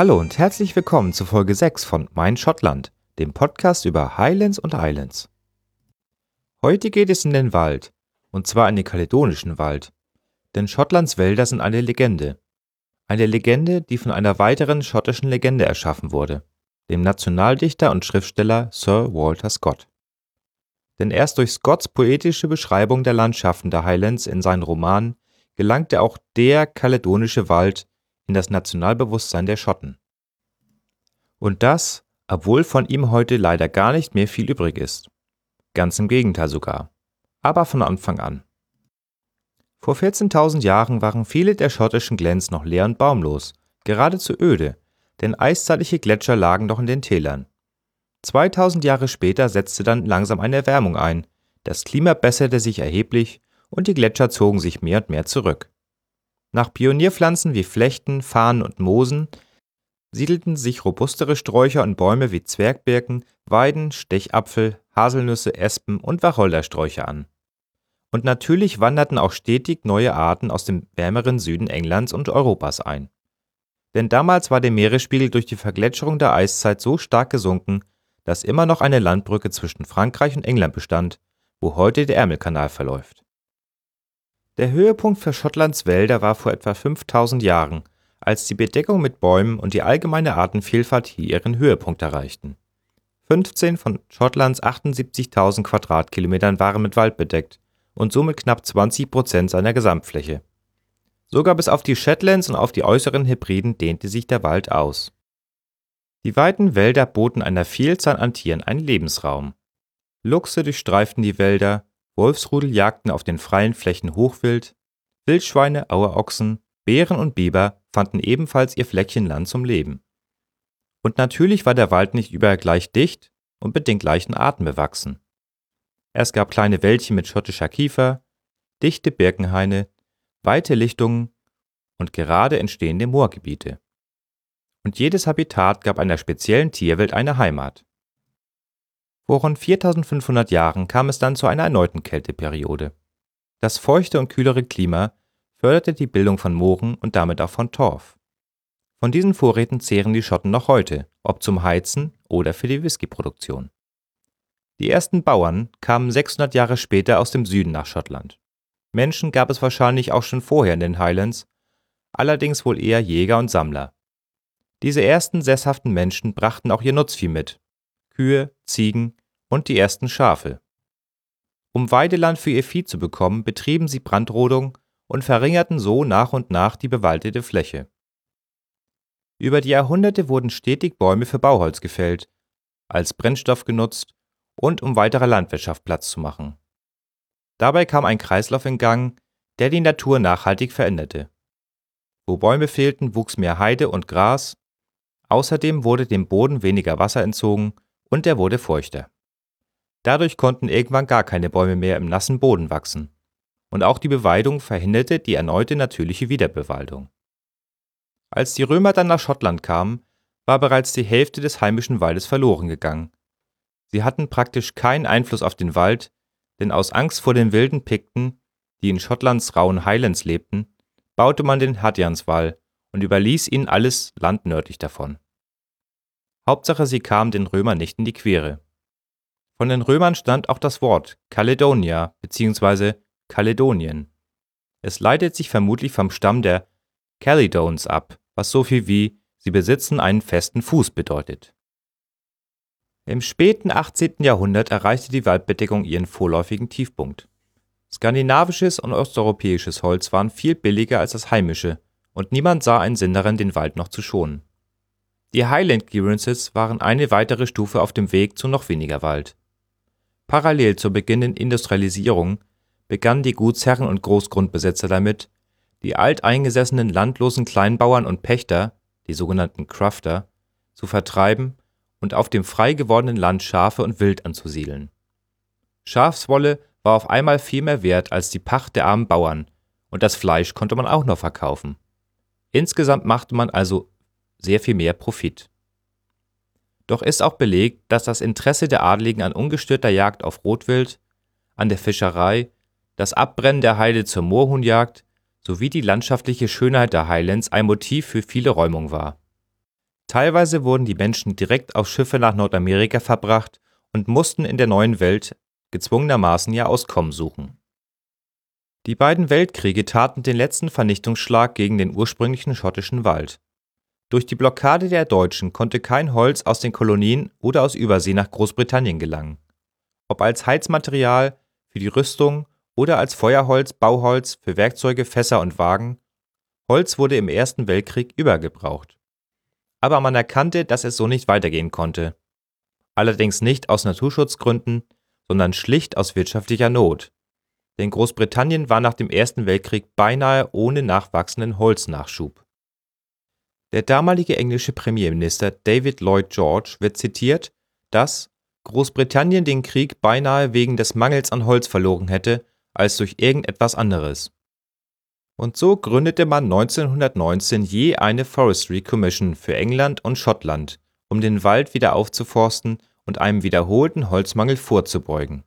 Hallo und herzlich willkommen zu Folge 6 von Mein Schottland, dem Podcast über Highlands und Islands. Heute geht es in den Wald, und zwar in den kaledonischen Wald, denn Schottlands Wälder sind eine Legende. Eine Legende, die von einer weiteren schottischen Legende erschaffen wurde, dem Nationaldichter und Schriftsteller Sir Walter Scott. Denn erst durch Scotts poetische Beschreibung der Landschaften der Highlands in seinen Romanen gelangte auch der kaledonische Wald in das Nationalbewusstsein der Schotten. Und das, obwohl von ihm heute leider gar nicht mehr viel übrig ist. Ganz im Gegenteil sogar. Aber von Anfang an. Vor 14.000 Jahren waren viele der schottischen Glens noch leer und baumlos, geradezu öde, denn eiszeitliche Gletscher lagen noch in den Tälern. 2000 Jahre später setzte dann langsam eine Erwärmung ein, das Klima besserte sich erheblich und die Gletscher zogen sich mehr und mehr zurück. Nach Pionierpflanzen wie Flechten, Farnen und Moosen siedelten sich robustere Sträucher und Bäume wie Zwergbirken, Weiden, Stechapfel, Haselnüsse, Espen und Wacholdersträucher an. Und natürlich wanderten auch stetig neue Arten aus dem wärmeren Süden Englands und Europas ein. Denn damals war der Meeresspiegel durch die Vergletscherung der Eiszeit so stark gesunken, dass immer noch eine Landbrücke zwischen Frankreich und England bestand, wo heute der Ärmelkanal verläuft. Der Höhepunkt für Schottlands Wälder war vor etwa 5000 Jahren, als die Bedeckung mit Bäumen und die allgemeine Artenvielfalt hier ihren Höhepunkt erreichten. 15 von Schottlands 78.000 Quadratkilometern waren mit Wald bedeckt und somit knapp 20 Prozent seiner Gesamtfläche. Sogar bis auf die Shetlands und auf die äußeren Hebriden dehnte sich der Wald aus. Die weiten Wälder boten einer Vielzahl an Tieren einen Lebensraum. Luchse durchstreiften die Wälder, Wolfsrudel jagten auf den freien Flächen Hochwild, Wildschweine, Auerochsen, Bären und Biber fanden ebenfalls ihr Fleckchen Land zum Leben. Und natürlich war der Wald nicht überall gleich dicht und mit den gleichen Arten bewachsen. Es gab kleine Wäldchen mit schottischer Kiefer, dichte Birkenhaine, weite Lichtungen und gerade entstehende Moorgebiete. Und jedes Habitat gab einer speziellen Tierwelt eine Heimat. Vor rund 4500 Jahren kam es dann zu einer erneuten Kälteperiode. Das feuchte und kühlere Klima förderte die Bildung von Mooren und damit auch von Torf. Von diesen Vorräten zehren die Schotten noch heute, ob zum Heizen oder für die Whiskyproduktion. Die ersten Bauern kamen 600 Jahre später aus dem Süden nach Schottland. Menschen gab es wahrscheinlich auch schon vorher in den Highlands, allerdings wohl eher Jäger und Sammler. Diese ersten sesshaften Menschen brachten auch ihr Nutzvieh mit, Kühe, Ziegen und die ersten Schafe. Um Weideland für ihr Vieh zu bekommen, betrieben sie Brandrodung und verringerten so nach und nach die bewaldete Fläche. Über die Jahrhunderte wurden stetig Bäume für Bauholz gefällt, als Brennstoff genutzt und um weiterer Landwirtschaft Platz zu machen. Dabei kam ein Kreislauf in Gang, der die Natur nachhaltig veränderte. Wo Bäume fehlten, wuchs mehr Heide und Gras, außerdem wurde dem Boden weniger Wasser entzogen und er wurde feuchter. Dadurch konnten irgendwann gar keine Bäume mehr im nassen Boden wachsen. Und auch die Beweidung verhinderte die erneute natürliche Wiederbewaldung. Als die Römer dann nach Schottland kamen, war bereits die Hälfte des heimischen Waldes verloren gegangen. Sie hatten praktisch keinen Einfluss auf den Wald, denn aus Angst vor den wilden Pikten, die in Schottlands rauen Highlands lebten, baute man den Hadjanswall und überließ ihnen alles Land nördlich davon. Hauptsache sie kamen den Römern nicht in die Quere. Von den Römern stammt auch das Wort Caledonia bzw. Kaledonien. Es leitet sich vermutlich vom Stamm der Caledones ab, was so viel wie sie besitzen einen festen Fuß bedeutet. Im späten 18. Jahrhundert erreichte die Waldbedeckung ihren vorläufigen Tiefpunkt. Skandinavisches und osteuropäisches Holz waren viel billiger als das heimische, und niemand sah einen Sinn darin, den Wald noch zu schonen. Die Highland Clearances waren eine weitere Stufe auf dem Weg zu noch weniger Wald. Parallel zur beginnenden Industrialisierung begannen die Gutsherren und Großgrundbesitzer damit, die alteingesessenen landlosen Kleinbauern und Pächter, die sogenannten Crufter, zu vertreiben und auf dem frei gewordenen Land Schafe und Wild anzusiedeln. Schafswolle war auf einmal viel mehr wert als die Pacht der armen Bauern, und das Fleisch konnte man auch noch verkaufen. Insgesamt machte man also sehr viel mehr Profit doch ist auch belegt, dass das Interesse der Adligen an ungestörter Jagd auf Rotwild, an der Fischerei, das Abbrennen der Heide zur Moorhuhnjagd sowie die landschaftliche Schönheit der Highlands ein Motiv für viele Räumung war. Teilweise wurden die Menschen direkt auf Schiffe nach Nordamerika verbracht und mussten in der Neuen Welt gezwungenermaßen ihr Auskommen suchen. Die beiden Weltkriege taten den letzten Vernichtungsschlag gegen den ursprünglichen schottischen Wald. Durch die Blockade der Deutschen konnte kein Holz aus den Kolonien oder aus Übersee nach Großbritannien gelangen. Ob als Heizmaterial, für die Rüstung oder als Feuerholz, Bauholz für Werkzeuge, Fässer und Wagen, Holz wurde im Ersten Weltkrieg übergebraucht aber man erkannte, dass es so nicht weitergehen konnte. Allerdings nicht aus Naturschutzgründen, sondern schlicht aus wirtschaftlicher Not. Denn Großbritannien war nach dem Ersten Weltkrieg beinahe ohne nachwachsenden Holznachschub. Der damalige englische Premierminister David Lloyd George wird zitiert, dass Großbritannien den Krieg beinahe wegen des Mangels an Holz verloren hätte, als durch irgendetwas anderes und so gründete man 1919 je eine Forestry Commission für England und Schottland, um den Wald wieder aufzuforsten und einem wiederholten Holzmangel vorzubeugen.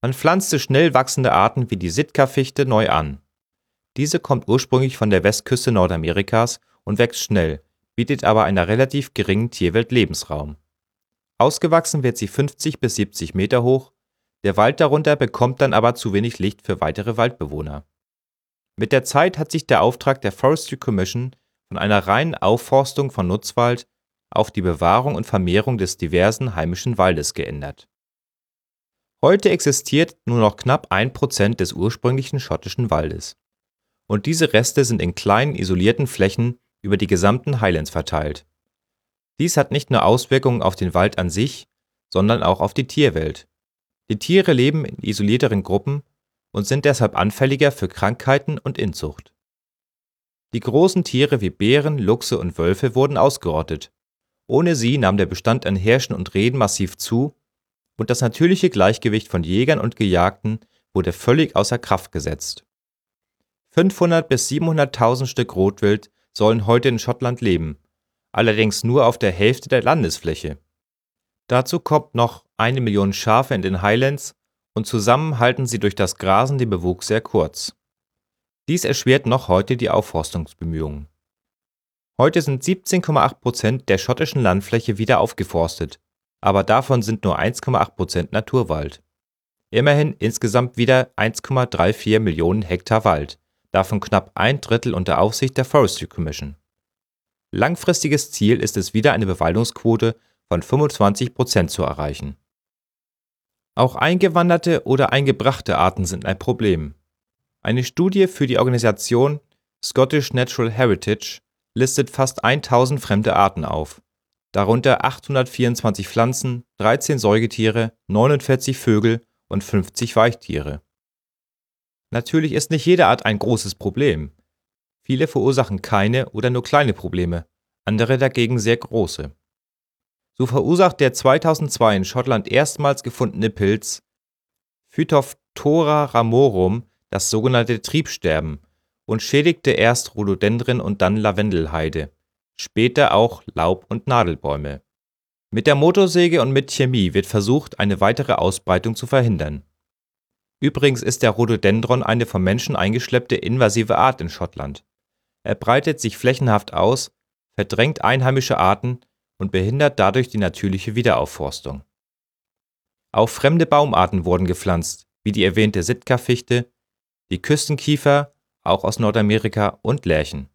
Man pflanzte schnell wachsende Arten wie die Sitka-Fichte neu an. Diese kommt ursprünglich von der Westküste Nordamerikas und wächst schnell, bietet aber einer relativ geringen Tierwelt Lebensraum. Ausgewachsen wird sie 50 bis 70 Meter hoch, der Wald darunter bekommt dann aber zu wenig Licht für weitere Waldbewohner mit der Zeit hat sich der Auftrag der Forestry Commission von einer reinen Aufforstung von Nutzwald auf die Bewahrung und Vermehrung des diversen heimischen Waldes geändert. Heute existiert nur noch knapp ein Prozent des ursprünglichen schottischen Waldes. Und diese Reste sind in kleinen isolierten Flächen über die gesamten Highlands verteilt. Dies hat nicht nur Auswirkungen auf den Wald an sich, sondern auch auf die Tierwelt. Die Tiere leben in isolierteren Gruppen und sind deshalb anfälliger für Krankheiten und Inzucht. Die großen Tiere wie Bären, Luchse und Wölfe wurden ausgerottet. Ohne sie nahm der Bestand an Hirschen und Rehen massiv zu und das natürliche Gleichgewicht von Jägern und Gejagten wurde völlig außer Kraft gesetzt. 500 bis 700.000 Stück Rotwild sollen heute in Schottland leben, allerdings nur auf der Hälfte der Landesfläche. Dazu kommt noch eine Million Schafe in den Highlands und zusammen halten sie durch das Grasen den Bewuchs sehr kurz. Dies erschwert noch heute die Aufforstungsbemühungen. Heute sind 17,8 Prozent der schottischen Landfläche wieder aufgeforstet, aber davon sind nur 1,8 Prozent Naturwald. Immerhin insgesamt wieder 1,34 Millionen Hektar Wald, davon knapp ein Drittel unter Aufsicht der Forestry Commission. Langfristiges Ziel ist es wieder eine Bewaldungsquote von 25 Prozent zu erreichen auch eingewanderte oder eingebrachte Arten sind ein Problem. Eine Studie für die Organisation Scottish Natural Heritage listet fast 1000 fremde Arten auf, darunter 824 Pflanzen, 13 Säugetiere, 49 Vögel und 50 Weichtiere. Natürlich ist nicht jede Art ein großes Problem. Viele verursachen keine oder nur kleine Probleme, andere dagegen sehr große. So verursacht der 2002 in Schottland erstmals gefundene Pilz Phytophthora ramorum das sogenannte Triebsterben und schädigte erst Rhododendren und dann Lavendelheide, später auch Laub- und Nadelbäume. Mit der Motorsäge und mit Chemie wird versucht, eine weitere Ausbreitung zu verhindern. Übrigens ist der Rhododendron eine vom Menschen eingeschleppte invasive Art in Schottland. Er breitet sich flächenhaft aus, verdrängt einheimische Arten und behindert dadurch die natürliche Wiederaufforstung. Auch fremde Baumarten wurden gepflanzt, wie die erwähnte Sitka-Fichte, die Küstenkiefer, auch aus Nordamerika und Lärchen.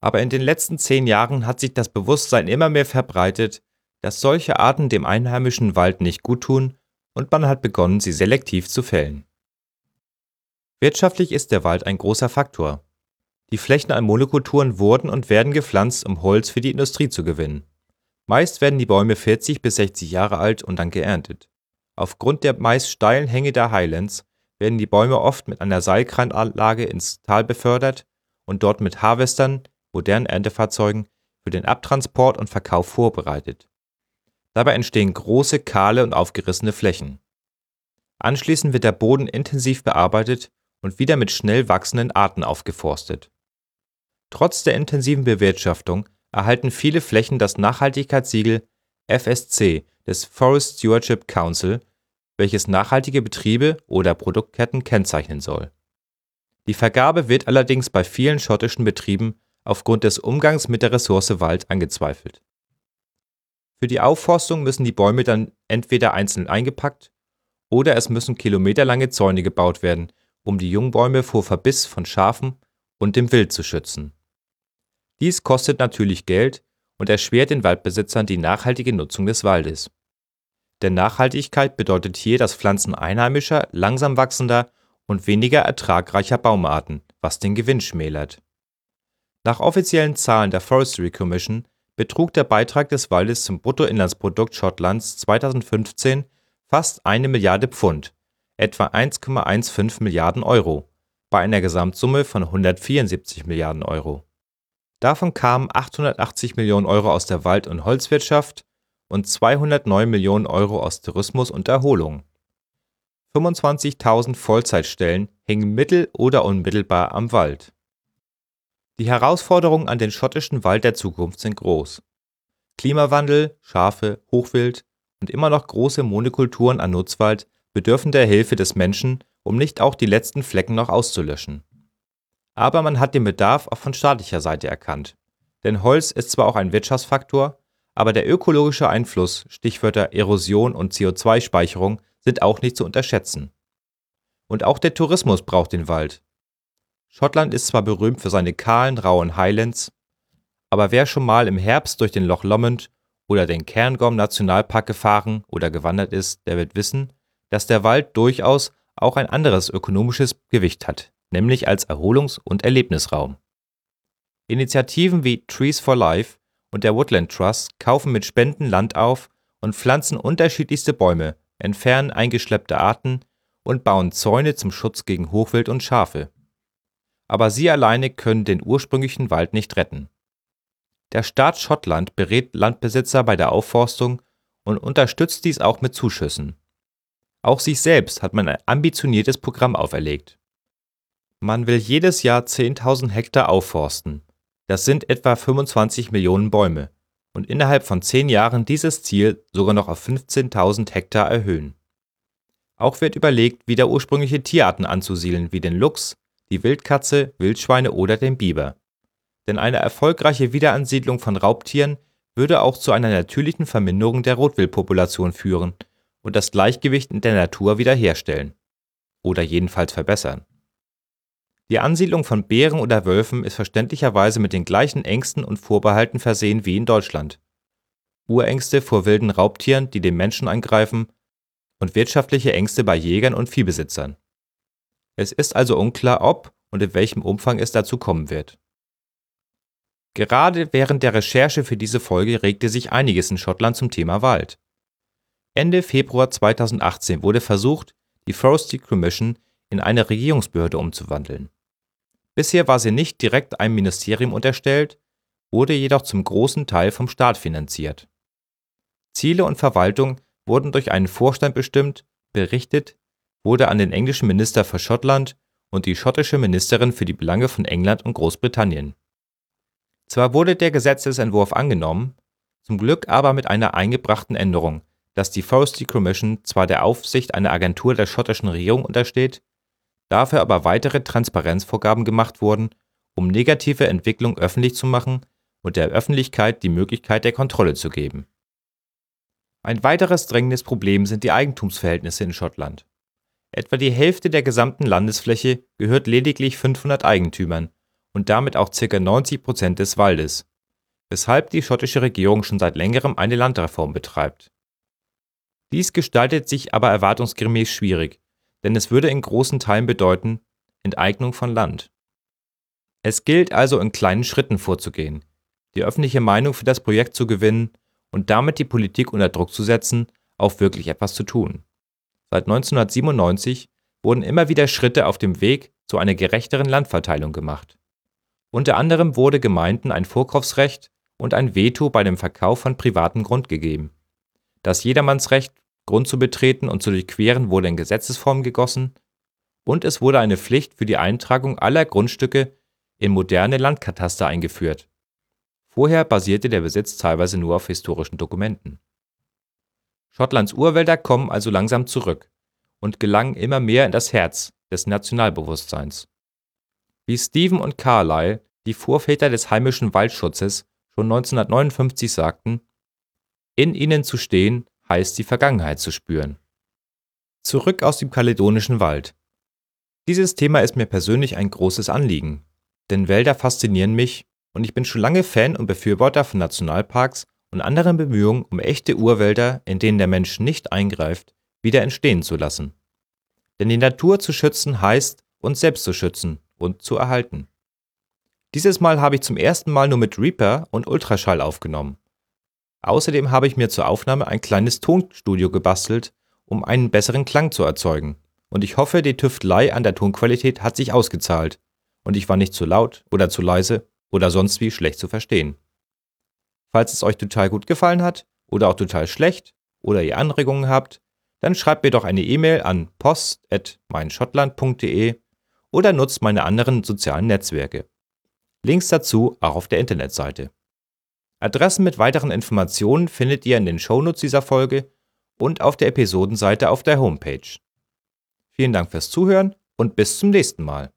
Aber in den letzten zehn Jahren hat sich das Bewusstsein immer mehr verbreitet, dass solche Arten dem einheimischen Wald nicht guttun und man hat begonnen, sie selektiv zu fällen. Wirtschaftlich ist der Wald ein großer Faktor. Die Flächen an Monokulturen wurden und werden gepflanzt, um Holz für die Industrie zu gewinnen. Meist werden die Bäume 40 bis 60 Jahre alt und dann geerntet. Aufgrund der meist steilen Hänge der Highlands werden die Bäume oft mit einer Seilkrananlage ins Tal befördert und dort mit Harvestern, modernen Erntefahrzeugen, für den Abtransport und Verkauf vorbereitet. Dabei entstehen große, kahle und aufgerissene Flächen. Anschließend wird der Boden intensiv bearbeitet und wieder mit schnell wachsenden Arten aufgeforstet. Trotz der intensiven Bewirtschaftung erhalten viele Flächen das Nachhaltigkeitssiegel FSC des Forest Stewardship Council, welches nachhaltige Betriebe oder Produktketten kennzeichnen soll. Die Vergabe wird allerdings bei vielen schottischen Betrieben aufgrund des Umgangs mit der Ressource Wald angezweifelt. Für die Aufforstung müssen die Bäume dann entweder einzeln eingepackt oder es müssen kilometerlange Zäune gebaut werden, um die Jungbäume vor Verbiss von Schafen und dem Wild zu schützen. Dies kostet natürlich Geld und erschwert den Waldbesitzern die nachhaltige Nutzung des Waldes. Denn Nachhaltigkeit bedeutet hier das Pflanzen einheimischer, langsam wachsender und weniger ertragreicher Baumarten, was den Gewinn schmälert. Nach offiziellen Zahlen der Forestry Commission betrug der Beitrag des Waldes zum Bruttoinlandsprodukt Schottlands 2015 fast eine Milliarde Pfund, etwa 1,15 Milliarden Euro, bei einer Gesamtsumme von 174 Milliarden Euro. Davon kamen 880 Millionen Euro aus der Wald und Holzwirtschaft und 209 Millionen Euro aus Tourismus und Erholung. 25.000 Vollzeitstellen hängen mittel oder unmittelbar am Wald. Die Herausforderungen an den schottischen Wald der Zukunft sind groß. Klimawandel, Schafe, Hochwild und immer noch große Monokulturen an Nutzwald bedürfen der Hilfe des Menschen, um nicht auch die letzten Flecken noch auszulöschen. Aber man hat den Bedarf auch von staatlicher Seite erkannt. Denn Holz ist zwar auch ein Wirtschaftsfaktor, aber der ökologische Einfluss, Stichwörter Erosion und CO2-Speicherung, sind auch nicht zu unterschätzen. Und auch der Tourismus braucht den Wald. Schottland ist zwar berühmt für seine kahlen, rauen Highlands, aber wer schon mal im Herbst durch den Loch Lomond oder den Cairngorm Nationalpark gefahren oder gewandert ist, der wird wissen, dass der Wald durchaus auch ein anderes ökonomisches Gewicht hat, nämlich als Erholungs- und Erlebnisraum. Initiativen wie Trees for Life und der Woodland Trust kaufen mit Spenden Land auf und pflanzen unterschiedlichste Bäume, entfernen eingeschleppte Arten und bauen Zäune zum Schutz gegen Hochwild und Schafe aber sie alleine können den ursprünglichen Wald nicht retten. Der Staat Schottland berät Landbesitzer bei der Aufforstung und unterstützt dies auch mit Zuschüssen. Auch sich selbst hat man ein ambitioniertes Programm auferlegt. Man will jedes Jahr 10.000 Hektar aufforsten. Das sind etwa 25 Millionen Bäume. Und innerhalb von 10 Jahren dieses Ziel sogar noch auf 15.000 Hektar erhöhen. Auch wird überlegt, wieder ursprüngliche Tierarten anzusiedeln, wie den Luchs, die Wildkatze, Wildschweine oder den Biber. Denn eine erfolgreiche Wiederansiedlung von Raubtieren würde auch zu einer natürlichen Verminderung der Rotwildpopulation führen und das Gleichgewicht in der Natur wiederherstellen. Oder jedenfalls verbessern. Die Ansiedlung von Bären oder Wölfen ist verständlicherweise mit den gleichen Ängsten und Vorbehalten versehen wie in Deutschland. Urängste vor wilden Raubtieren, die den Menschen angreifen, und wirtschaftliche Ängste bei Jägern und Viehbesitzern. Es ist also unklar, ob und in welchem Umfang es dazu kommen wird. Gerade während der Recherche für diese Folge regte sich einiges in Schottland zum Thema Wald. Ende Februar 2018 wurde versucht, die Forestry Commission in eine Regierungsbehörde umzuwandeln. Bisher war sie nicht direkt einem Ministerium unterstellt, wurde jedoch zum großen Teil vom Staat finanziert. Ziele und Verwaltung wurden durch einen Vorstand bestimmt, berichtet wurde an den englischen Minister für Schottland und die schottische Ministerin für die Belange von England und Großbritannien. Zwar wurde der Gesetzesentwurf angenommen, zum Glück aber mit einer eingebrachten Änderung, dass die Forestry Commission zwar der Aufsicht einer Agentur der schottischen Regierung untersteht, dafür aber weitere Transparenzvorgaben gemacht wurden, um negative Entwicklungen öffentlich zu machen und der Öffentlichkeit die Möglichkeit der Kontrolle zu geben. Ein weiteres drängendes Problem sind die Eigentumsverhältnisse in Schottland. Etwa die Hälfte der gesamten Landesfläche gehört lediglich 500 Eigentümern und damit auch ca. 90 Prozent des Waldes, weshalb die schottische Regierung schon seit längerem eine Landreform betreibt. Dies gestaltet sich aber erwartungsgemäß schwierig, denn es würde in großen Teilen bedeuten Enteignung von Land. Es gilt also in kleinen Schritten vorzugehen, die öffentliche Meinung für das Projekt zu gewinnen und damit die Politik unter Druck zu setzen, auch wirklich etwas zu tun. Seit 1997 wurden immer wieder Schritte auf dem Weg zu einer gerechteren Landverteilung gemacht. Unter anderem wurde Gemeinden ein Vorkaufsrecht und ein Veto bei dem Verkauf von privatem Grund gegeben. Das Jedermannsrecht, Grund zu betreten und zu durchqueren, wurde in Gesetzesform gegossen und es wurde eine Pflicht für die Eintragung aller Grundstücke in moderne Landkataster eingeführt. Vorher basierte der Besitz teilweise nur auf historischen Dokumenten. Schottlands Urwälder kommen also langsam zurück und gelangen immer mehr in das Herz des Nationalbewusstseins. Wie Stephen und Carlyle die Vorväter des heimischen Waldschutzes schon 1959 sagten, in ihnen zu stehen heißt die Vergangenheit zu spüren. Zurück aus dem kaledonischen Wald. Dieses Thema ist mir persönlich ein großes Anliegen, denn Wälder faszinieren mich und ich bin schon lange Fan und Befürworter von Nationalparks und anderen Bemühungen, um echte Urwälder, in denen der Mensch nicht eingreift, wieder entstehen zu lassen. Denn die Natur zu schützen heißt, uns selbst zu schützen und zu erhalten. Dieses Mal habe ich zum ersten Mal nur mit Reaper und Ultraschall aufgenommen. Außerdem habe ich mir zur Aufnahme ein kleines Tonstudio gebastelt, um einen besseren Klang zu erzeugen. Und ich hoffe, die Tüftelei an der Tonqualität hat sich ausgezahlt und ich war nicht zu laut oder zu leise oder sonst wie schlecht zu verstehen. Falls es euch total gut gefallen hat oder auch total schlecht oder ihr Anregungen habt, dann schreibt mir doch eine E-Mail an post.meinschottland.de oder nutzt meine anderen sozialen Netzwerke. Links dazu auch auf der Internetseite. Adressen mit weiteren Informationen findet ihr in den Shownotes dieser Folge und auf der Episodenseite auf der Homepage. Vielen Dank fürs Zuhören und bis zum nächsten Mal.